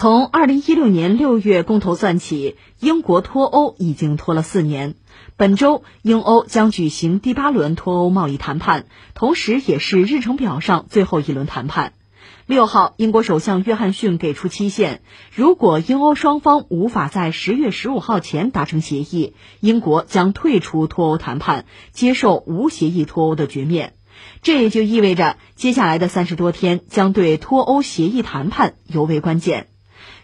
从二零一六年六月公投算起，英国脱欧已经拖了四年。本周，英欧将举行第八轮脱欧贸易谈判，同时也是日程表上最后一轮谈判。六号，英国首相约翰逊给出期限，如果英欧双方无法在十月十五号前达成协议，英国将退出脱欧谈判，接受无协议脱欧的局面。这也就意味着，接下来的三十多天将对脱欧协议谈判尤为关键。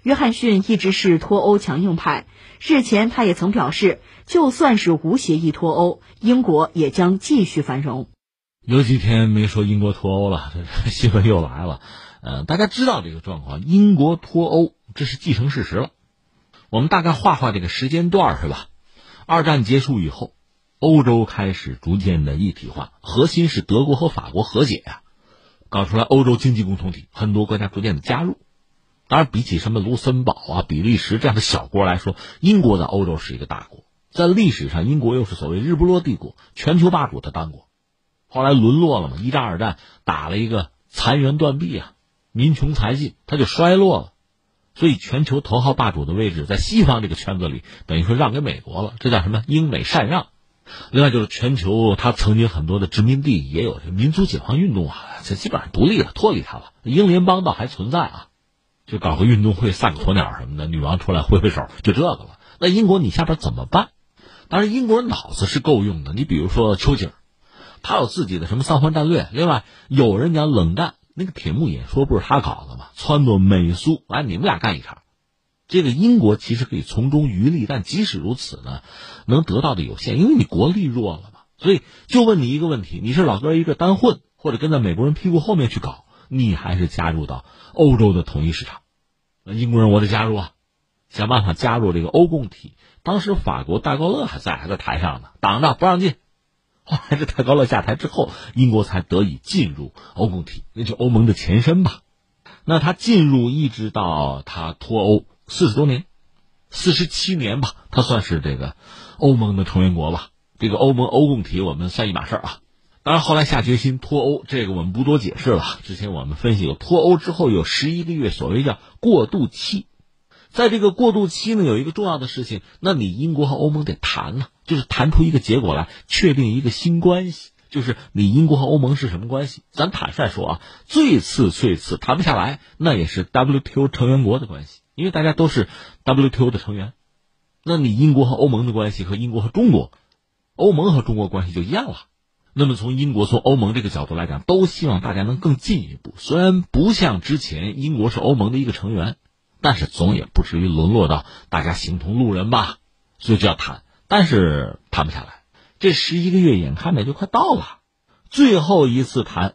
约翰逊一直是脱欧强硬派，日前他也曾表示，就算是无协议脱欧，英国也将继续繁荣。有几天没说英国脱欧了，这新闻又来了。呃，大家知道这个状况，英国脱欧这是既成事实了。我们大概画画这个时间段是吧？二战结束以后，欧洲开始逐渐的一体化，核心是德国和法国和解呀，搞出来欧洲经济共同体，很多国家逐渐的加入。当然，比起什么卢森堡啊、比利时这样的小国来说，英国在欧洲是一个大国。在历史上，英国又是所谓日不落帝国，全球霸主他当过，后来沦落了嘛，一战、二战打了一个残垣断壁啊，民穷财尽，他就衰落了。所以，全球头号霸主的位置在西方这个圈子里，等于说让给美国了，这叫什么？英美禅让。另外，就是全球他曾经很多的殖民地也有民族解放运动啊，这基本上独立了，脱离他了。英联邦倒还存在啊。就搞个运动会，散个鸵鸟什么的，女王出来挥挥手，就这个了。那英国你下边怎么办？当然，英国人脑子是够用的。你比如说丘吉尔，他有自己的什么三环战略。另外，有人讲冷战，那个铁幕演说不是他搞的吗？撺掇美苏来，你们俩干一场。这个英国其实可以从中渔利，但即使如此呢，能得到的有限，因为你国力弱了嘛。所以，就问你一个问题：你是老哥一个单混，或者跟在美国人屁股后面去搞？你还是加入到欧洲的统一市场，那英国人我得加入啊，想办法加入这个欧共体。当时法国戴高乐还在，还在台上呢，挡着不让进。后来这戴高乐下台之后，英国才得以进入欧共体，那就欧盟的前身吧。那他进入一直到他脱欧四十多年，四十七年吧，他算是这个欧盟的成员国吧。这个欧盟欧共体我们算一码事儿啊。当然，后来下决心脱欧，这个我们不多解释了。之前我们分析过，脱欧之后有十一个月所谓叫过渡期，在这个过渡期呢，有一个重要的事情，那你英国和欧盟得谈呢，就是谈出一个结果来，确定一个新关系，就是你英国和欧盟是什么关系？咱坦率说啊，最次最次谈不下来，那也是 WTO 成员国的关系，因为大家都是 WTO 的成员，那你英国和欧盟的关系和英国和中国，欧盟和中国关系就一样了。那么从英国、从欧盟这个角度来讲，都希望大家能更进一步。虽然不像之前英国是欧盟的一个成员，但是总也不至于沦落到大家形同路人吧。所以就要谈，但是谈不下来。这十一个月眼看着就快到了，最后一次谈，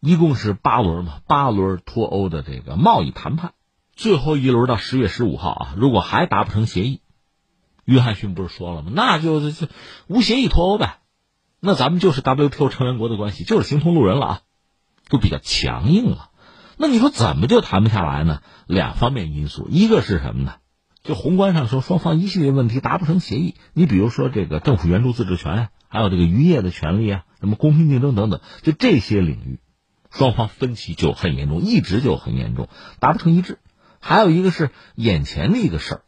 一共是八轮嘛，八轮脱欧的这个贸易谈判，最后一轮到十月十五号啊，如果还达不成协议，约翰逊不是说了吗？那就就无协议脱欧呗。那咱们就是 WTO 成员国的关系，就是形同路人了啊，都比较强硬了。那你说怎么就谈不下来呢？两方面因素，一个是什么呢？就宏观上说，双方一系列问题达不成协议。你比如说这个政府援助自治权，还有这个渔业的权利啊，什么公平竞争等等，就这些领域，双方分歧就很严重，一直就很严重，达不成一致。还有一个是眼前的一个事儿。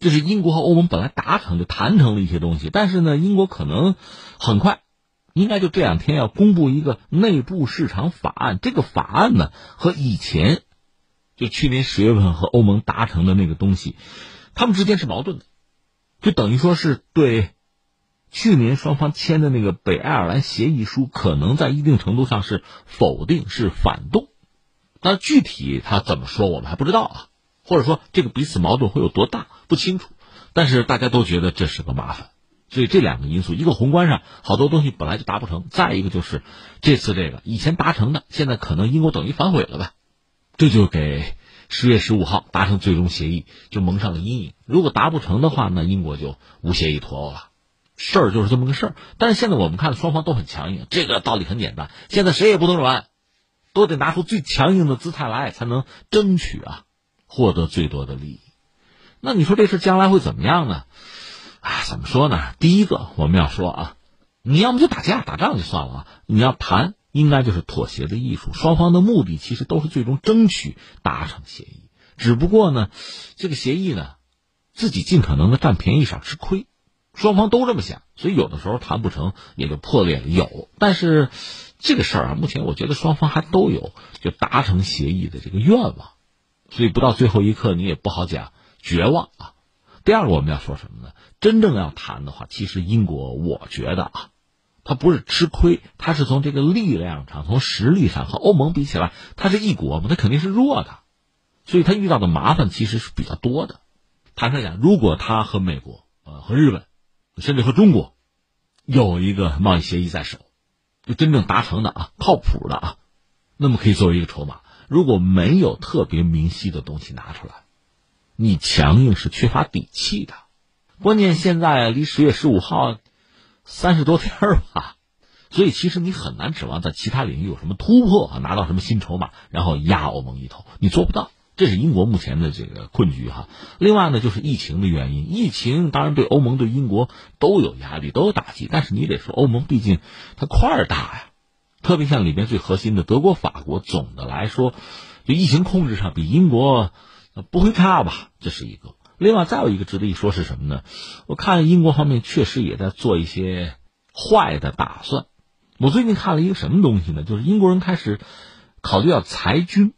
就是英国和欧盟本来达成就谈成了一些东西，但是呢，英国可能很快，应该就这两天要公布一个内部市场法案。这个法案呢，和以前就去年十月份和欧盟达成的那个东西，他们之间是矛盾的，就等于说是对去年双方签的那个北爱尔兰协议书，可能在一定程度上是否定、是反动。但具体他怎么说，我们还不知道啊。或者说，这个彼此矛盾会有多大不清楚，但是大家都觉得这是个麻烦，所以这两个因素，一个宏观上好多东西本来就达不成，再一个就是这次这个以前达成的，现在可能英国等于反悔了吧，这就给十月十五号达成最终协议就蒙上了阴影。如果达不成的话，那英国就无协议脱欧了，事儿就是这么个事儿。但是现在我们看双方都很强硬，这个道理很简单，现在谁也不能软，都得拿出最强硬的姿态来，才能争取啊。获得最多的利益，那你说这事将来会怎么样呢？啊，怎么说呢？第一个我们要说啊，你要么就打架打仗就算了啊，你要谈，应该就是妥协的艺术。双方的目的其实都是最终争取达成协议。只不过呢，这个协议呢，自己尽可能的占便宜少吃亏，双方都这么想，所以有的时候谈不成也就破裂了。有，但是这个事儿啊，目前我觉得双方还都有就达成协议的这个愿望，所以不到最后一刻你也不好讲绝望啊。第二个我们要说什么呢？真正要谈的话，其实英国我觉得啊，他不是吃亏，他是从这个力量上、从实力上和欧盟比起来，他是一国嘛，他肯定是弱的。所以他遇到的麻烦其实是比较多的。坦率讲，如果他和美国、呃和日本，甚至和中国，有一个贸易协议在手，就真正达成的啊，靠谱的啊，那么可以作为一个筹码。如果没有特别明晰的东西拿出来，你强硬是缺乏底气的。关键现在离十月十五号三十多天儿吧，所以其实你很难指望在其他领域有什么突破啊，拿到什么新筹码，然后压欧盟一头，你做不到。这是英国目前的这个困局哈。另外呢，就是疫情的原因，疫情当然对欧盟对英国都有压力，都有打击。但是你得说，欧盟毕竟它块儿大呀，特别像里边最核心的德国、法国，总的来说，就疫情控制上比英国不会差吧？这是一个。另外再有一个值得一说是什么呢？我看英国方面确实也在做一些坏的打算。我最近看了一个什么东西呢？就是英国人开始考虑要裁军。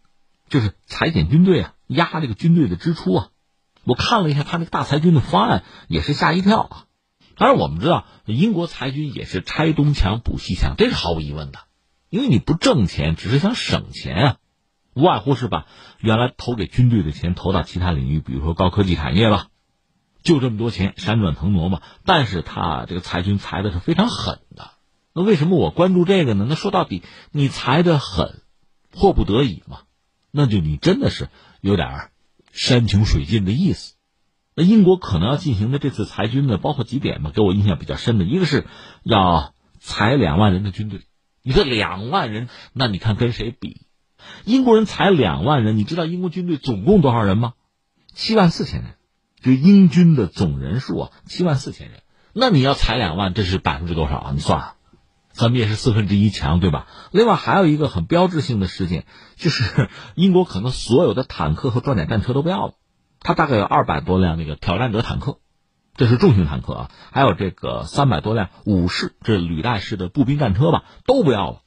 就是裁减军队啊，压这个军队的支出啊。我看了一下他那个大裁军的方案，也是吓一跳啊。当然，我们知道英国裁军也是拆东墙补西墙，这是毫无疑问的。因为你不挣钱，只是想省钱啊，无外乎是把原来投给军队的钱投到其他领域，比如说高科技产业吧。就这么多钱，闪转腾挪嘛。但是他这个裁军裁的是非常狠的。那为什么我关注这个呢？那说到底，你裁的狠，迫不得已嘛。那就你真的是有点山穷水尽的意思。那英国可能要进行的这次裁军呢，包括几点吧，给我印象比较深的一个是要裁两万人的军队。你说两万人，那你看跟谁比？英国人裁两万人，你知道英国军队总共多少人吗？七万四千人，就英军的总人数啊，七万四千人。那你要裁两万，这是百分之多少啊？你算啊。咱们也是四分之一强，对吧？另外还有一个很标志性的事件，就是 英国可能所有的坦克和装甲战车都不要了，它大概有二百多辆那个挑战者坦克，这是重型坦克啊，还有这个三百多辆武士，这履带式的步兵战车吧，都不要了，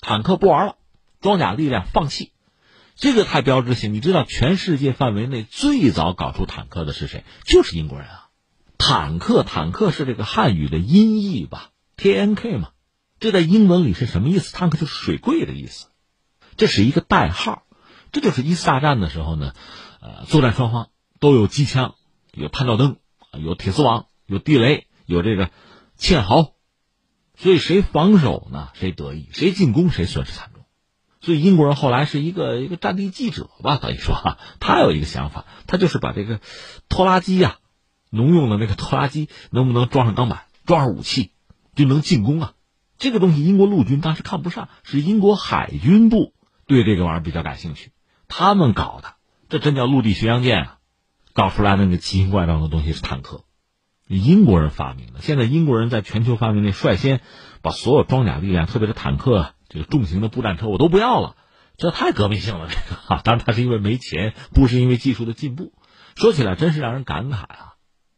坦克不玩了，装甲力量放弃，这个太标志性。你知道全世界范围内最早搞出坦克的是谁？就是英国人啊！坦克，坦克是这个汉语的音译吧，T N K 嘛。这在英文里是什么意思？坦克就是水柜的意思，这是一个代号。这就是一次大战的时候呢，呃，作战双方都有机枪、有探照灯、有铁丝网、有地雷、有这个堑壕，所以谁防守呢，谁得意；谁进攻，谁损失惨重。所以英国人后来是一个一个战地记者吧，等于说哈，他有一个想法，他就是把这个拖拉机呀，农用的那个拖拉机能不能装上钢板，装上武器，就能进攻啊。这个东西，英国陆军当时看不上，是英国海军部对这个玩意儿比较感兴趣，他们搞的，这真叫陆地巡洋舰啊！搞出来的那个奇形怪状的东西是坦克，英国人发明的。现在英国人在全球范围内率先把所有装甲力量，特别是坦克、这个重型的步战车，我都不要了，这太革命性了。这个啊，当然他是因为没钱，不是因为技术的进步。说起来真是让人感慨啊！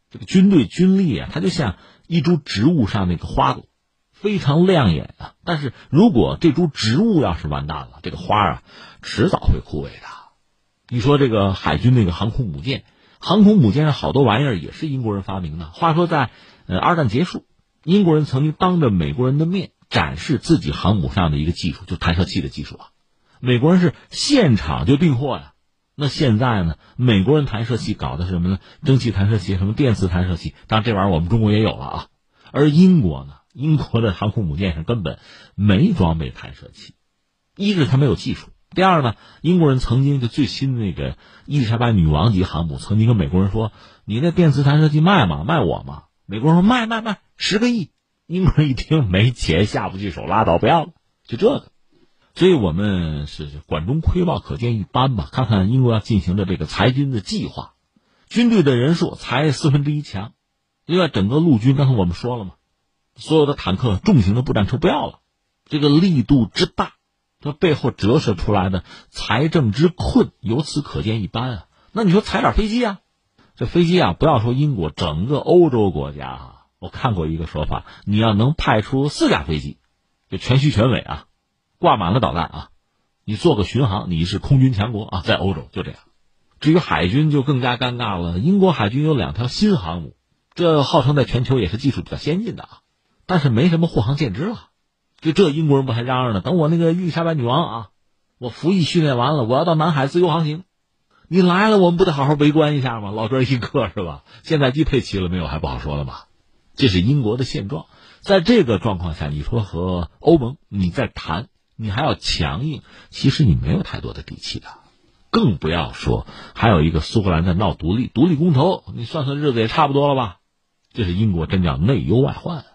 这个军队军力啊，它就像一株植物上那个花朵。非常亮眼啊！但是如果这株植物要是完蛋了，这个花啊，迟早会枯萎的。你说这个海军那个航空母舰，航空母舰上好多玩意儿也是英国人发明的。话说在呃二战结束，英国人曾经当着美国人的面展示自己航母上的一个技术，就弹射器的技术啊。美国人是现场就订货呀。那现在呢，美国人弹射器搞的是什么呢？蒸汽弹射器，什么电磁弹射器？当然这玩意儿我们中国也有了啊。而英国呢？英国的航空母舰上根本没装备弹射器，一是他没有技术，第二呢，英国人曾经就最新的那个伊丽莎白女王级航母曾经跟美国人说：“你那电磁弹射器卖吗？卖我吗？”美国人说：“卖卖卖，十个亿。”英国人一听没钱下不去手，拉倒不要了，就这个。所以我们是管中窥豹，可见一斑吧。看看英国要进行的这个裁军的计划，军队的人数裁四分之一强，另外整个陆军，刚才我们说了嘛。所有的坦克、重型的步战车不要了，这个力度之大，这背后折射出来的财政之困，由此可见一斑啊！那你说裁点飞机啊？这飞机啊，不要说英国，整个欧洲国家啊，我看过一个说法，你要能派出四架飞机，就全虚全尾啊，挂满了导弹啊，你做个巡航，你是空军强国啊，在欧洲就这样。至于海军就更加尴尬了，英国海军有两条新航母，这号称在全球也是技术比较先进的啊，但是没什么护航舰只了。就这英国人不还嚷嚷呢？等我那个伊丽莎白女王啊，我服役训练完了，我要到南海自由航行。你来了，我们不得好好围观一下吗？老这一个是吧？现在机配齐了没有还不好说了吧？这是英国的现状。在这个状况下，你说和欧盟你在谈，你还要强硬，其实你没有太多的底气的。更不要说还有一个苏格兰在闹独立，独立公投，你算算日子也差不多了吧？这是英国真叫内忧外患。